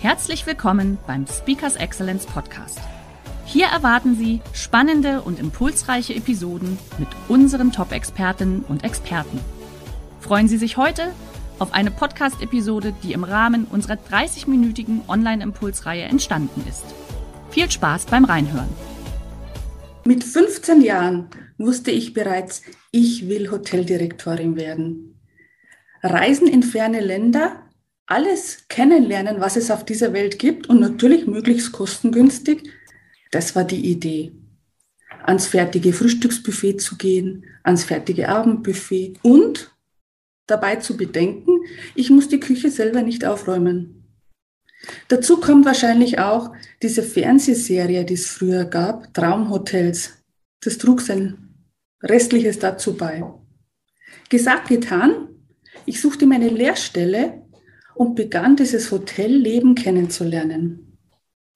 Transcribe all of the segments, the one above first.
Herzlich willkommen beim Speakers Excellence Podcast. Hier erwarten Sie spannende und impulsreiche Episoden mit unseren Top-Expertinnen und Experten. Freuen Sie sich heute auf eine Podcast-Episode, die im Rahmen unserer 30-minütigen Online-Impulsreihe entstanden ist. Viel Spaß beim Reinhören. Mit 15 Jahren wusste ich bereits, ich will Hoteldirektorin werden. Reisen in ferne Länder alles kennenlernen, was es auf dieser Welt gibt und natürlich möglichst kostengünstig. Das war die Idee. Ans fertige Frühstücksbuffet zu gehen, ans fertige Abendbuffet und dabei zu bedenken, ich muss die Küche selber nicht aufräumen. Dazu kommt wahrscheinlich auch diese Fernsehserie, die es früher gab, Traumhotels. Das trug sein Restliches dazu bei. Gesagt, getan. Ich suchte meine Lehrstelle und begann dieses Hotelleben kennenzulernen.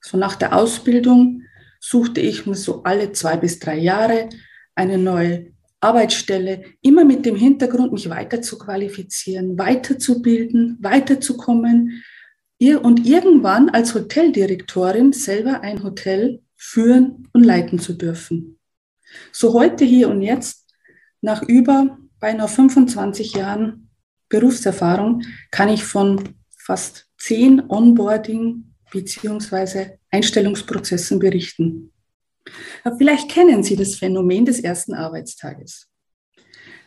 So nach der Ausbildung suchte ich mir so alle zwei bis drei Jahre eine neue Arbeitsstelle, immer mit dem Hintergrund, mich weiter zu qualifizieren, weiterzubilden, weiterzukommen und irgendwann als Hoteldirektorin selber ein Hotel führen und leiten zu dürfen. So heute, hier und jetzt, nach über beinahe 25 Jahren Berufserfahrung kann ich von fast zehn Onboarding- bzw. Einstellungsprozessen berichten. Vielleicht kennen Sie das Phänomen des ersten Arbeitstages.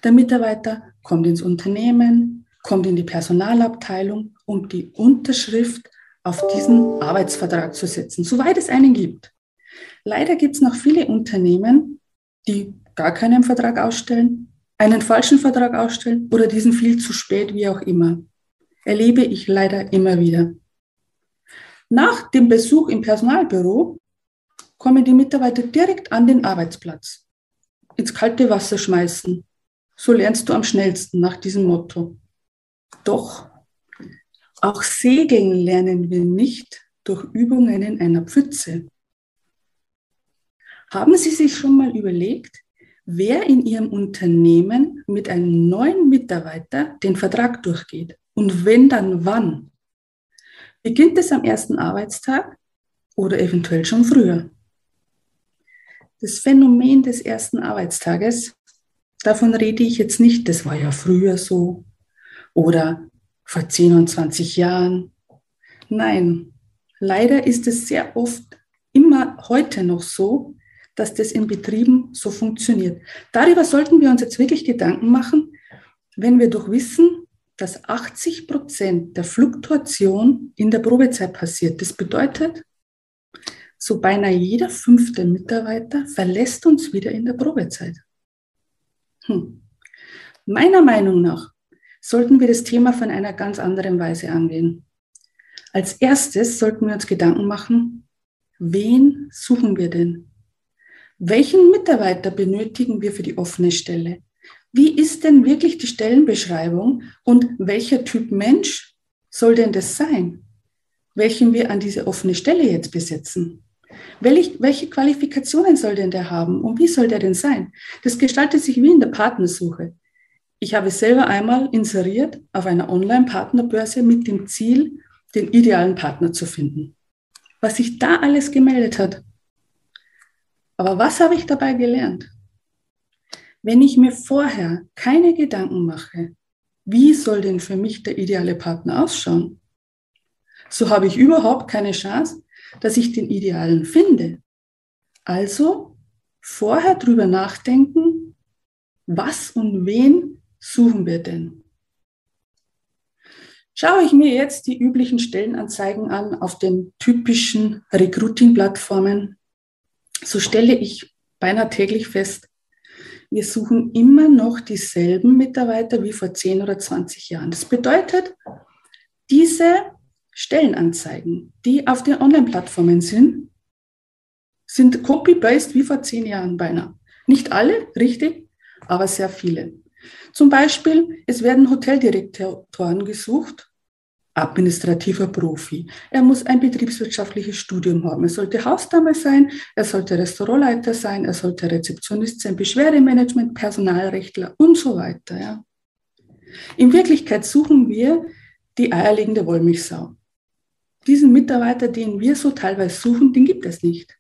Der Mitarbeiter kommt ins Unternehmen, kommt in die Personalabteilung, um die Unterschrift auf diesen Arbeitsvertrag zu setzen, soweit es einen gibt. Leider gibt es noch viele Unternehmen, die gar keinen Vertrag ausstellen einen falschen Vertrag ausstellen oder diesen viel zu spät, wie auch immer. Erlebe ich leider immer wieder. Nach dem Besuch im Personalbüro kommen die Mitarbeiter direkt an den Arbeitsplatz. Ins kalte Wasser schmeißen. So lernst du am schnellsten nach diesem Motto. Doch auch segeln lernen wir nicht durch Übungen in einer Pfütze. Haben Sie sich schon mal überlegt, wer in Ihrem Unternehmen mit einem neuen Mitarbeiter den Vertrag durchgeht und wenn dann wann. Beginnt es am ersten Arbeitstag oder eventuell schon früher? Das Phänomen des ersten Arbeitstages, davon rede ich jetzt nicht, das war ja früher so oder vor 10 und 20 Jahren. Nein, leider ist es sehr oft immer heute noch so, dass das in Betrieben so funktioniert. Darüber sollten wir uns jetzt wirklich Gedanken machen, wenn wir doch wissen, dass 80 Prozent der Fluktuation in der Probezeit passiert. Das bedeutet, so beinahe jeder fünfte Mitarbeiter verlässt uns wieder in der Probezeit. Hm. Meiner Meinung nach sollten wir das Thema von einer ganz anderen Weise angehen. Als erstes sollten wir uns Gedanken machen, wen suchen wir denn? Welchen Mitarbeiter benötigen wir für die offene Stelle? Wie ist denn wirklich die Stellenbeschreibung und welcher Typ Mensch soll denn das sein, welchen wir an diese offene Stelle jetzt besetzen? Welche Qualifikationen soll denn der haben und wie soll der denn sein? Das gestaltet sich wie in der Partnersuche. Ich habe selber einmal inseriert auf einer Online-Partnerbörse mit dem Ziel, den idealen Partner zu finden. Was sich da alles gemeldet hat, aber was habe ich dabei gelernt? Wenn ich mir vorher keine Gedanken mache, wie soll denn für mich der ideale Partner ausschauen, so habe ich überhaupt keine Chance, dass ich den idealen finde. Also vorher drüber nachdenken, was und wen suchen wir denn? Schaue ich mir jetzt die üblichen Stellenanzeigen an auf den typischen Recruiting-Plattformen, so stelle ich beinahe täglich fest, wir suchen immer noch dieselben Mitarbeiter wie vor 10 oder 20 Jahren. Das bedeutet, diese Stellenanzeigen, die auf den Online-Plattformen sind, sind copy-paste wie vor zehn Jahren beinahe. Nicht alle, richtig, aber sehr viele. Zum Beispiel, es werden Hoteldirektoren gesucht, administrativer Profi. Er muss ein betriebswirtschaftliches Studium haben. Er sollte Hausdame sein, er sollte Restaurantleiter sein, er sollte Rezeptionist sein, Beschwerdemanagement, Personalrechtler und so weiter. Ja. In Wirklichkeit suchen wir die eierlegende Wollmilchsau. Diesen Mitarbeiter, den wir so teilweise suchen, den gibt es nicht.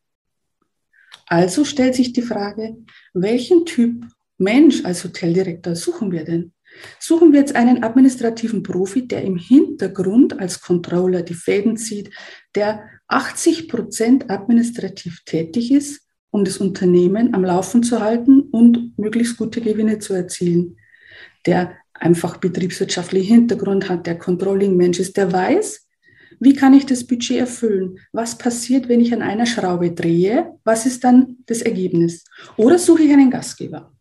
Also stellt sich die Frage, welchen Typ Mensch als Hoteldirektor suchen wir denn? Suchen wir jetzt einen administrativen Profi, der im Hintergrund als Controller die Fäden zieht, der 80 Prozent administrativ tätig ist, um das Unternehmen am Laufen zu halten und möglichst gute Gewinne zu erzielen, der einfach betriebswirtschaftlichen Hintergrund hat, der Controlling-Mensch ist, der weiß, wie kann ich das Budget erfüllen? Was passiert, wenn ich an einer Schraube drehe? Was ist dann das Ergebnis? Oder suche ich einen Gastgeber?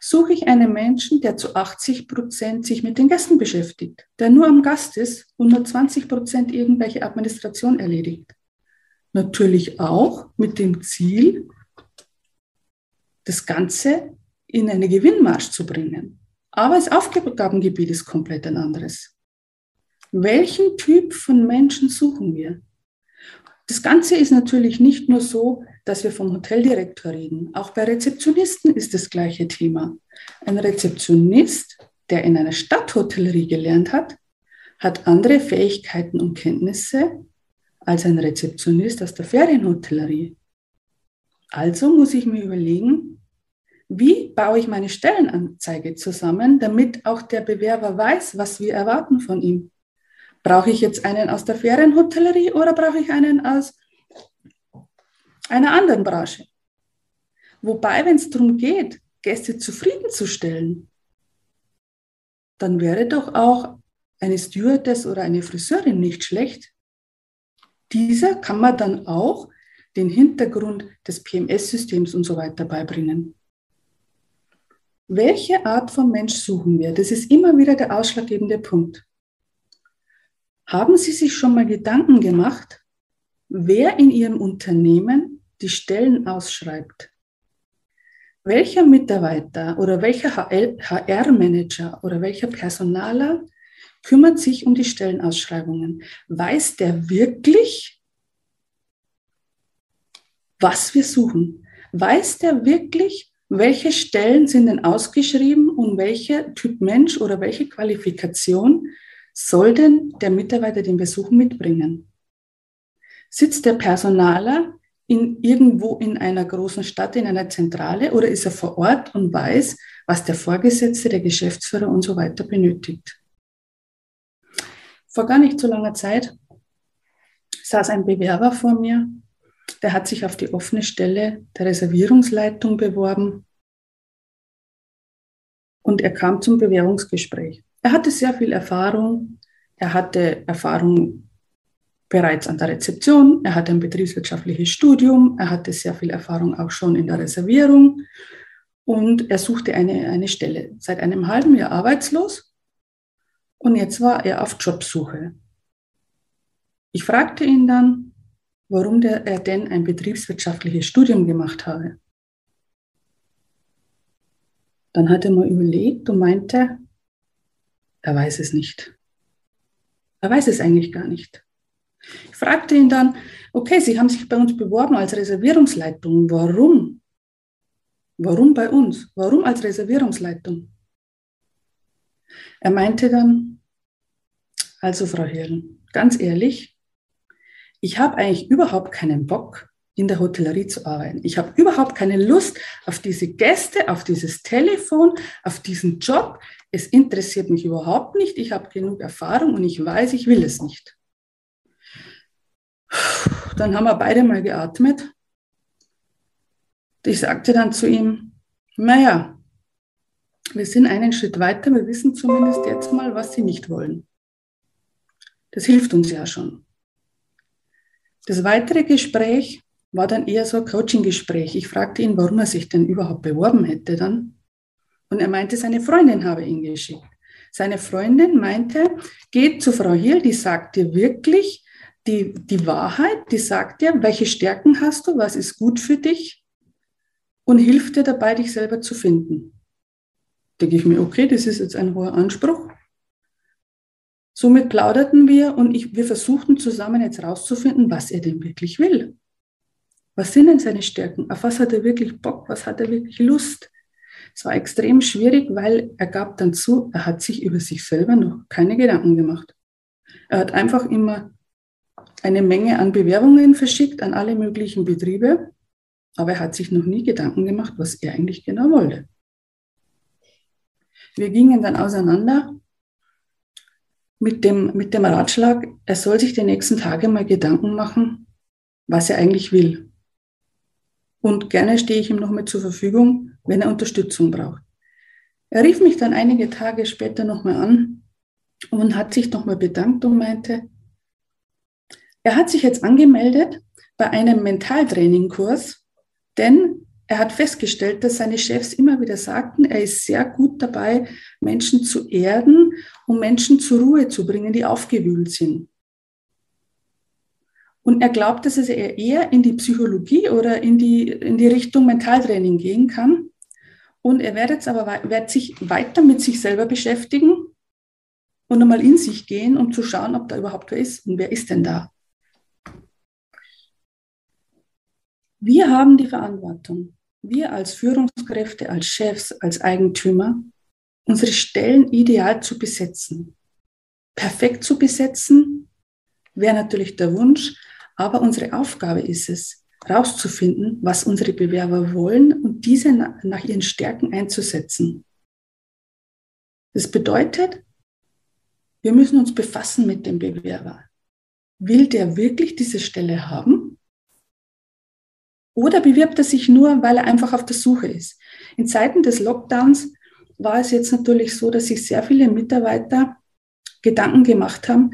Suche ich einen Menschen, der zu 80 Prozent sich mit den Gästen beschäftigt, der nur am Gast ist und nur 20 Prozent irgendwelche Administration erledigt? Natürlich auch mit dem Ziel, das Ganze in eine Gewinnmarsch zu bringen. Aber das Aufgabengebiet ist komplett ein anderes. Welchen Typ von Menschen suchen wir? Das Ganze ist natürlich nicht nur so, dass wir vom Hoteldirektor reden. Auch bei Rezeptionisten ist das gleiche Thema. Ein Rezeptionist, der in einer Stadthotellerie gelernt hat, hat andere Fähigkeiten und Kenntnisse als ein Rezeptionist aus der Ferienhotellerie. Also muss ich mir überlegen, wie baue ich meine Stellenanzeige zusammen, damit auch der Bewerber weiß, was wir erwarten von ihm. Brauche ich jetzt einen aus der Ferienhotellerie oder brauche ich einen aus einer anderen Branche? Wobei, wenn es darum geht, Gäste zufriedenzustellen, dann wäre doch auch eine Stewardess oder eine Friseurin nicht schlecht. Dieser kann man dann auch den Hintergrund des PMS-Systems und so weiter beibringen. Welche Art von Mensch suchen wir? Das ist immer wieder der ausschlaggebende Punkt. Haben Sie sich schon mal Gedanken gemacht, wer in Ihrem Unternehmen die Stellen ausschreibt? Welcher Mitarbeiter oder welcher HR-Manager oder welcher Personaler kümmert sich um die Stellenausschreibungen? Weiß der wirklich, was wir suchen? Weiß der wirklich, welche Stellen sind denn ausgeschrieben und welcher Typ Mensch oder welche Qualifikation soll denn der Mitarbeiter den Besuch mitbringen? Sitzt der Personaler in, irgendwo in einer großen Stadt, in einer Zentrale oder ist er vor Ort und weiß, was der Vorgesetzte, der Geschäftsführer und so weiter benötigt? Vor gar nicht so langer Zeit saß ein Bewerber vor mir, der hat sich auf die offene Stelle der Reservierungsleitung beworben und er kam zum Bewerbungsgespräch. Er hatte sehr viel Erfahrung. Er hatte Erfahrung bereits an der Rezeption. Er hatte ein betriebswirtschaftliches Studium. Er hatte sehr viel Erfahrung auch schon in der Reservierung. Und er suchte eine, eine Stelle. Seit einem halben Jahr arbeitslos. Und jetzt war er auf Jobsuche. Ich fragte ihn dann, warum der, er denn ein betriebswirtschaftliches Studium gemacht habe. Dann hat er mal überlegt und meinte, er weiß es nicht. Er weiß es eigentlich gar nicht. Ich fragte ihn dann, okay, Sie haben sich bei uns beworben als Reservierungsleitung. Warum? Warum bei uns? Warum als Reservierungsleitung? Er meinte dann, also Frau Hirn, ganz ehrlich, ich habe eigentlich überhaupt keinen Bock, in der Hotellerie zu arbeiten. Ich habe überhaupt keine Lust auf diese Gäste, auf dieses Telefon, auf diesen Job. Es interessiert mich überhaupt nicht. Ich habe genug Erfahrung und ich weiß, ich will es nicht. Dann haben wir beide mal geatmet. Ich sagte dann zu ihm, naja, wir sind einen Schritt weiter, wir wissen zumindest jetzt mal, was Sie nicht wollen. Das hilft uns ja schon. Das weitere Gespräch war dann eher so ein Coaching-Gespräch. Ich fragte ihn, warum er sich denn überhaupt beworben hätte dann. Und er meinte, seine Freundin habe ihn geschickt. Seine Freundin meinte, geht zu Frau Hill, die sagt dir wirklich die, die Wahrheit, die sagt dir, welche Stärken hast du, was ist gut für dich und hilft dir dabei, dich selber zu finden. Denke ich mir, okay, das ist jetzt ein hoher Anspruch. Somit plauderten wir und ich, wir versuchten zusammen jetzt rauszufinden, was er denn wirklich will. Was sind denn seine Stärken? Auf was hat er wirklich Bock? Was hat er wirklich Lust? Es war extrem schwierig, weil er gab dann zu, er hat sich über sich selber noch keine Gedanken gemacht. Er hat einfach immer eine Menge an Bewerbungen verschickt an alle möglichen Betriebe, aber er hat sich noch nie Gedanken gemacht, was er eigentlich genau wollte. Wir gingen dann auseinander mit dem, mit dem Ratschlag, er soll sich die nächsten Tage mal Gedanken machen, was er eigentlich will. Und gerne stehe ich ihm noch mit zur Verfügung, wenn er Unterstützung braucht. Er rief mich dann einige Tage später nochmal an und hat sich nochmal bedankt und meinte, er hat sich jetzt angemeldet bei einem Mentaltrainingkurs, denn er hat festgestellt, dass seine Chefs immer wieder sagten, er ist sehr gut dabei, Menschen zu erden und Menschen zur Ruhe zu bringen, die aufgewühlt sind. Und er glaubt, dass er eher in die Psychologie oder in die, in die Richtung Mentaltraining gehen kann. Und er wird jetzt aber wird sich weiter mit sich selber beschäftigen und einmal in sich gehen, um zu schauen, ob da überhaupt wer ist und wer ist denn da. Wir haben die Verantwortung, wir als Führungskräfte, als Chefs, als Eigentümer, unsere Stellen ideal zu besetzen. Perfekt zu besetzen wäre natürlich der Wunsch, aber unsere Aufgabe ist es, herauszufinden, was unsere Bewerber wollen und diese nach ihren Stärken einzusetzen. Das bedeutet, wir müssen uns befassen mit dem Bewerber. Will der wirklich diese Stelle haben? Oder bewirbt er sich nur, weil er einfach auf der Suche ist? In Zeiten des Lockdowns war es jetzt natürlich so, dass sich sehr viele Mitarbeiter Gedanken gemacht haben,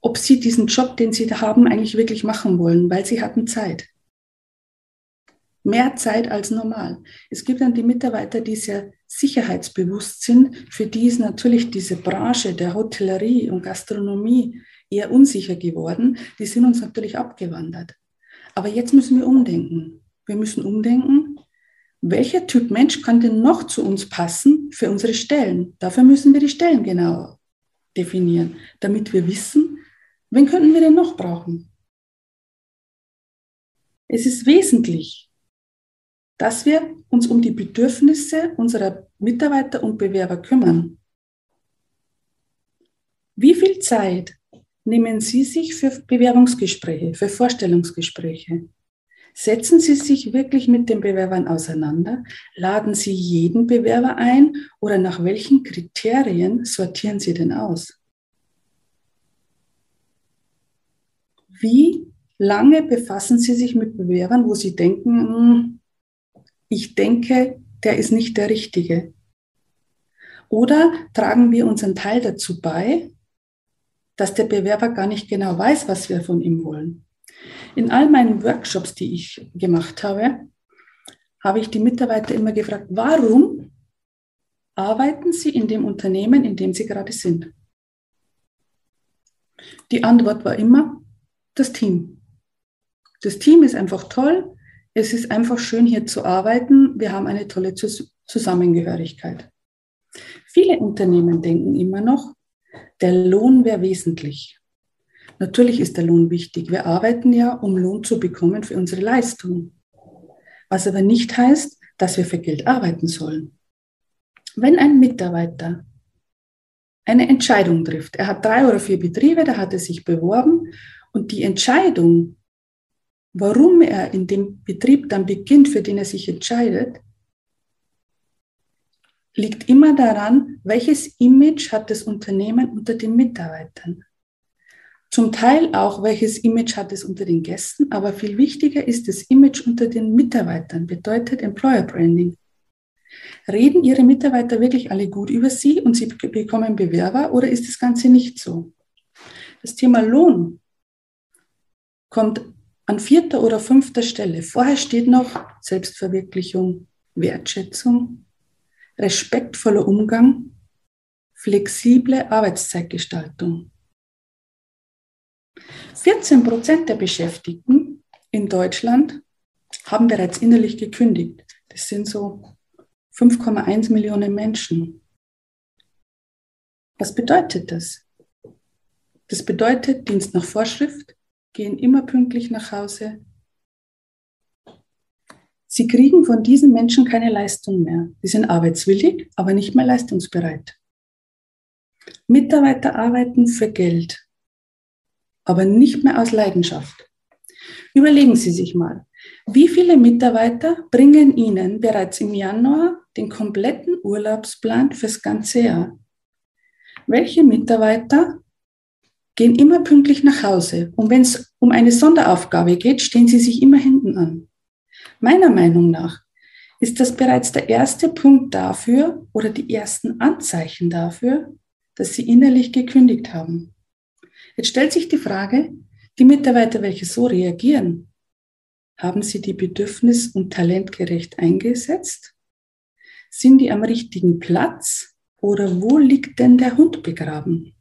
ob sie diesen Job, den sie da haben, eigentlich wirklich machen wollen, weil sie hatten Zeit. Mehr Zeit als normal. Es gibt dann die Mitarbeiter, die sehr sicherheitsbewusst sind. Für die ist natürlich diese Branche der Hotellerie und Gastronomie eher unsicher geworden. Die sind uns natürlich abgewandert. Aber jetzt müssen wir umdenken. Wir müssen umdenken, welcher Typ Mensch kann denn noch zu uns passen für unsere Stellen? Dafür müssen wir die Stellen genau definieren, damit wir wissen, wen könnten wir denn noch brauchen? Es ist wesentlich, dass wir uns um die Bedürfnisse unserer Mitarbeiter und Bewerber kümmern. Wie viel Zeit nehmen Sie sich für Bewerbungsgespräche, für Vorstellungsgespräche? Setzen Sie sich wirklich mit den Bewerbern auseinander? Laden Sie jeden Bewerber ein oder nach welchen Kriterien sortieren Sie denn aus? Wie lange befassen Sie sich mit Bewerbern, wo Sie denken, hm, ich denke, der ist nicht der Richtige? Oder tragen wir unseren Teil dazu bei, dass der Bewerber gar nicht genau weiß, was wir von ihm wollen. In all meinen Workshops, die ich gemacht habe, habe ich die Mitarbeiter immer gefragt, warum arbeiten sie in dem Unternehmen, in dem sie gerade sind? Die Antwort war immer das Team. Das Team ist einfach toll. Es ist einfach schön, hier zu arbeiten. Wir haben eine tolle Zusammengehörigkeit. Viele Unternehmen denken immer noch, der Lohn wäre wesentlich. Natürlich ist der Lohn wichtig. Wir arbeiten ja, um Lohn zu bekommen für unsere Leistung. Was aber nicht heißt, dass wir für Geld arbeiten sollen. Wenn ein Mitarbeiter eine Entscheidung trifft, er hat drei oder vier Betriebe, da hat er sich beworben und die Entscheidung, warum er in dem Betrieb dann beginnt, für den er sich entscheidet, liegt immer daran, welches Image hat das Unternehmen unter den Mitarbeitern. Zum Teil auch, welches Image hat es unter den Gästen, aber viel wichtiger ist das Image unter den Mitarbeitern, bedeutet Employer Branding. Reden Ihre Mitarbeiter wirklich alle gut über Sie und Sie bekommen Bewerber oder ist das Ganze nicht so? Das Thema Lohn kommt an vierter oder fünfter Stelle. Vorher steht noch Selbstverwirklichung, Wertschätzung, respektvoller Umgang, flexible Arbeitszeitgestaltung. 14 Prozent der Beschäftigten in Deutschland haben bereits innerlich gekündigt. Das sind so 5,1 Millionen Menschen. Was bedeutet das? Das bedeutet Dienst nach Vorschrift, gehen immer pünktlich nach Hause. Sie kriegen von diesen Menschen keine Leistung mehr. Sie sind arbeitswillig, aber nicht mehr leistungsbereit. Mitarbeiter arbeiten für Geld, aber nicht mehr aus Leidenschaft. Überlegen Sie sich mal, wie viele Mitarbeiter bringen Ihnen bereits im Januar den kompletten Urlaubsplan fürs ganze Jahr? Welche Mitarbeiter gehen immer pünktlich nach Hause und wenn es um eine Sonderaufgabe geht, stehen sie sich immer hinten an? Meiner Meinung nach ist das bereits der erste Punkt dafür oder die ersten Anzeichen dafür, dass sie innerlich gekündigt haben. Jetzt stellt sich die Frage, die Mitarbeiter, welche so reagieren, haben sie die bedürfnis- und talentgerecht eingesetzt? Sind die am richtigen Platz oder wo liegt denn der Hund begraben?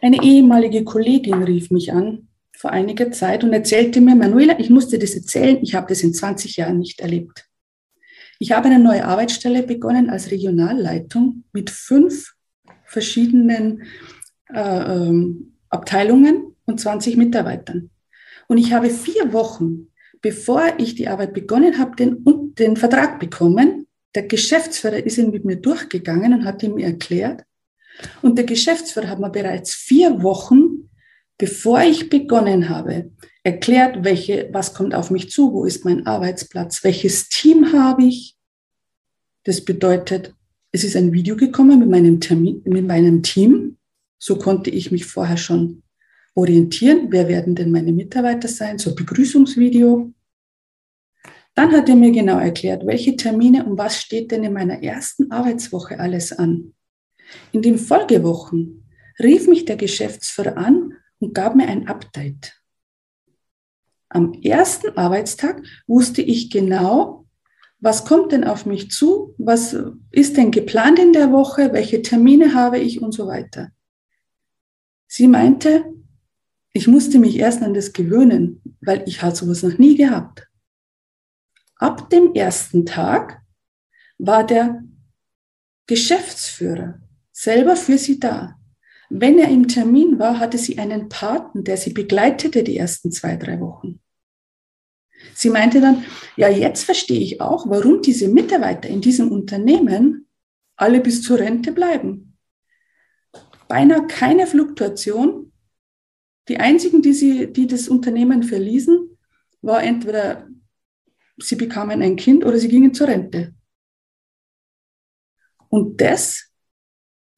Eine ehemalige Kollegin rief mich an vor einiger Zeit und erzählte mir, Manuela, ich musste das erzählen, ich habe das in 20 Jahren nicht erlebt. Ich habe eine neue Arbeitsstelle begonnen als Regionalleitung mit fünf verschiedenen äh, ähm, Abteilungen und 20 Mitarbeitern. Und ich habe vier Wochen, bevor ich die Arbeit begonnen habe, den, den Vertrag bekommen. Der Geschäftsführer ist ihn mit mir durchgegangen und hat ihm erklärt. Und der Geschäftsführer hat mir bereits vier Wochen, bevor ich begonnen habe, erklärt, welche, was kommt auf mich zu, wo ist mein Arbeitsplatz, welches Team habe ich. Das bedeutet, es ist ein Video gekommen mit meinem, Termin, mit meinem Team. So konnte ich mich vorher schon orientieren. Wer werden denn meine Mitarbeiter sein? So Begrüßungsvideo. Dann hat er mir genau erklärt, welche Termine und was steht denn in meiner ersten Arbeitswoche alles an. In den Folgewochen rief mich der Geschäftsführer an und gab mir ein Update. Am ersten Arbeitstag wusste ich genau, was kommt denn auf mich zu, was ist denn geplant in der Woche, welche Termine habe ich und so weiter. Sie meinte, ich musste mich erst an das gewöhnen, weil ich halt sowas noch nie gehabt. Ab dem ersten Tag war der Geschäftsführer selber für sie da. Wenn er im Termin war, hatte sie einen Paten, der sie begleitete die ersten zwei, drei Wochen. Sie meinte dann, ja, jetzt verstehe ich auch, warum diese Mitarbeiter in diesem Unternehmen alle bis zur Rente bleiben. Beinahe keine Fluktuation. Die einzigen, die, sie, die das Unternehmen verließen, war entweder sie bekamen ein Kind oder sie gingen zur Rente. Und das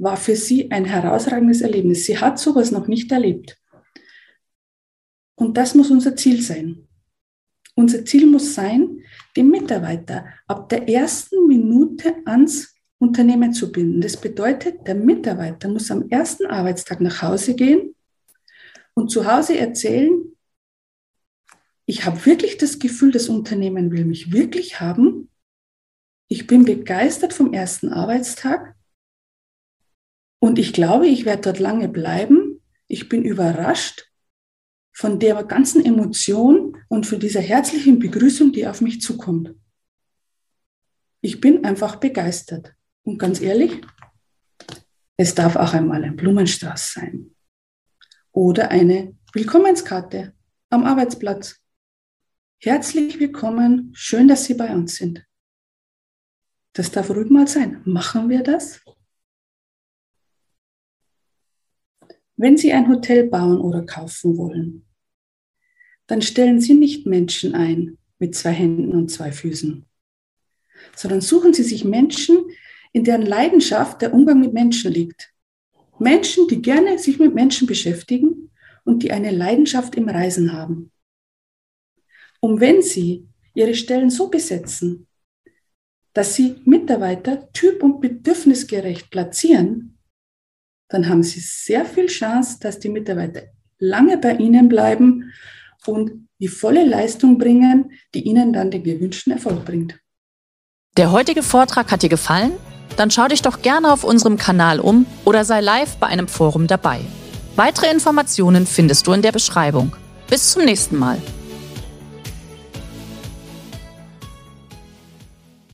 war für sie ein herausragendes Erlebnis. Sie hat sowas noch nicht erlebt. Und das muss unser Ziel sein. Unser Ziel muss sein, die Mitarbeiter ab der ersten Minute ans Unternehmen zu binden. Das bedeutet, der Mitarbeiter muss am ersten Arbeitstag nach Hause gehen und zu Hause erzählen, ich habe wirklich das Gefühl, das Unternehmen will mich wirklich haben. Ich bin begeistert vom ersten Arbeitstag und ich glaube, ich werde dort lange bleiben. Ich bin überrascht, von der ganzen Emotion und für diese herzlichen Begrüßung, die auf mich zukommt. Ich bin einfach begeistert. Und ganz ehrlich, es darf auch einmal ein Blumenstrauß sein oder eine Willkommenskarte am Arbeitsplatz. Herzlich willkommen, schön, dass Sie bei uns sind. Das darf ruhig mal sein. Machen wir das? Wenn Sie ein Hotel bauen oder kaufen wollen, dann stellen Sie nicht Menschen ein mit zwei Händen und zwei Füßen, sondern suchen Sie sich Menschen, in deren Leidenschaft der Umgang mit Menschen liegt. Menschen, die gerne sich mit Menschen beschäftigen und die eine Leidenschaft im Reisen haben. Und wenn Sie Ihre Stellen so besetzen, dass Sie Mitarbeiter typ- und bedürfnisgerecht platzieren, dann haben Sie sehr viel Chance, dass die Mitarbeiter lange bei Ihnen bleiben und die volle Leistung bringen, die Ihnen dann den gewünschten Erfolg bringt. Der heutige Vortrag hat dir gefallen? Dann schau dich doch gerne auf unserem Kanal um oder sei live bei einem Forum dabei. Weitere Informationen findest du in der Beschreibung. Bis zum nächsten Mal.